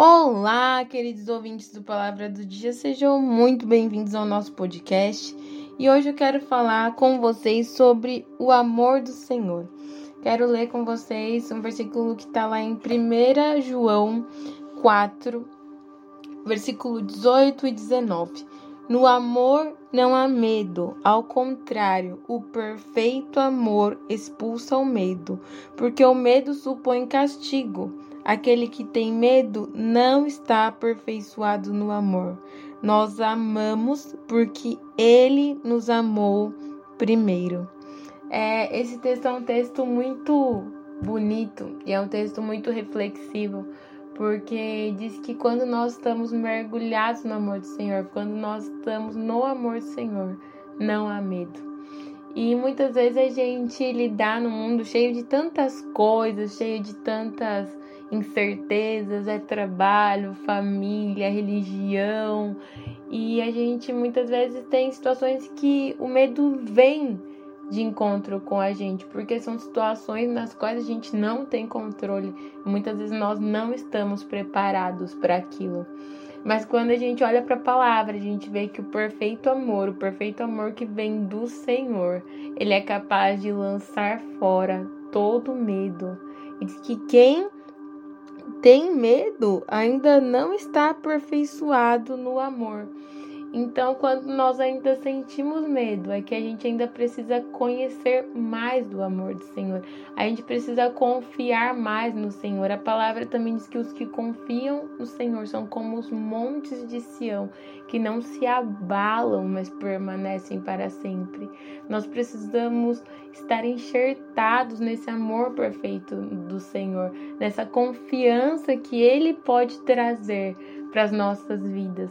Olá, queridos ouvintes do Palavra do Dia, sejam muito bem-vindos ao nosso podcast. E hoje eu quero falar com vocês sobre o amor do Senhor. Quero ler com vocês um versículo que está lá em 1 João 4, versículo 18 e 19. No amor não há medo, ao contrário, o perfeito amor expulsa o medo, porque o medo supõe castigo. Aquele que tem medo não está aperfeiçoado no amor. Nós amamos porque ele nos amou primeiro. É, esse texto é um texto muito bonito e é um texto muito reflexivo, porque diz que quando nós estamos mergulhados no amor do Senhor, quando nós estamos no amor do Senhor, não há medo. E muitas vezes a gente lidar num mundo cheio de tantas coisas, cheio de tantas incertezas, é trabalho, família, religião. E a gente muitas vezes tem situações que o medo vem de encontro com a gente, porque são situações nas quais a gente não tem controle. Muitas vezes nós não estamos preparados para aquilo. Mas quando a gente olha para a palavra, a gente vê que o perfeito amor, o perfeito amor que vem do Senhor, ele é capaz de lançar fora todo medo. E diz que quem tem medo ainda não está aperfeiçoado no amor. Então, quando nós ainda sentimos medo, é que a gente ainda precisa conhecer mais do amor do Senhor. A gente precisa confiar mais no Senhor. A palavra também diz que os que confiam no Senhor são como os montes de Sião, que não se abalam, mas permanecem para sempre. Nós precisamos estar enxertados nesse amor perfeito do Senhor, nessa confiança que Ele pode trazer para as nossas vidas.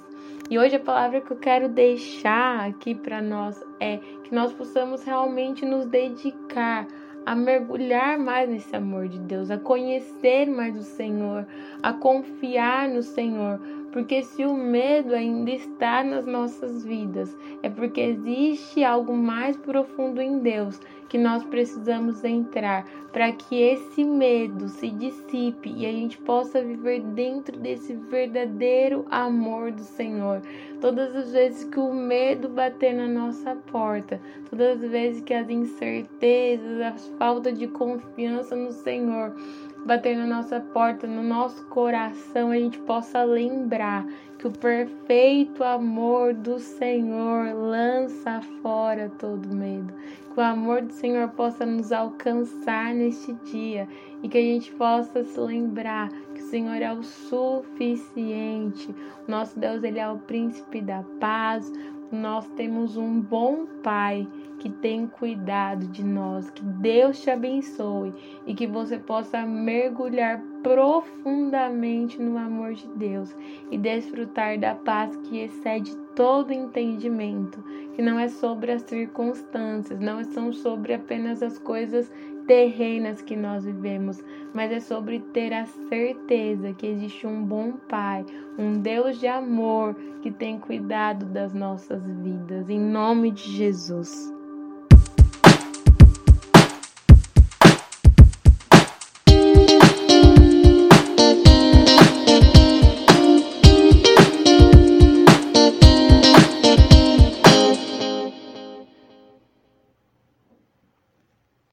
E hoje a palavra que eu quero deixar aqui para nós é que nós possamos realmente nos dedicar a mergulhar mais nesse amor de Deus, a conhecer mais o Senhor, a confiar no Senhor, porque se o medo ainda está nas nossas vidas, é porque existe algo mais profundo em Deus que nós precisamos entrar para que esse medo se dissipe e a gente possa viver dentro desse verdadeiro amor do Senhor. Todas as vezes que o medo bater na nossa porta, todas as vezes que as incertezas, a falta de confiança no Senhor bater na nossa porta, no nosso coração, a gente possa lembrar que o perfeito amor do Senhor lança fora todo medo. Que o amor do Senhor possa nos alcançar neste dia e que a gente possa se lembrar Senhor é o suficiente. Nosso Deus, ele é o príncipe da paz. Nós temos um bom Pai que tem cuidado de nós. Que Deus te abençoe e que você possa mergulhar profundamente no amor de Deus e desfrutar da paz que excede todo entendimento, que não é sobre as circunstâncias, não são sobre apenas as coisas terrenas que nós vivemos, mas é sobre ter a certeza que existe um bom Pai, um Deus de amor que tem cuidado das nossas vidas. Em nome de Jesus.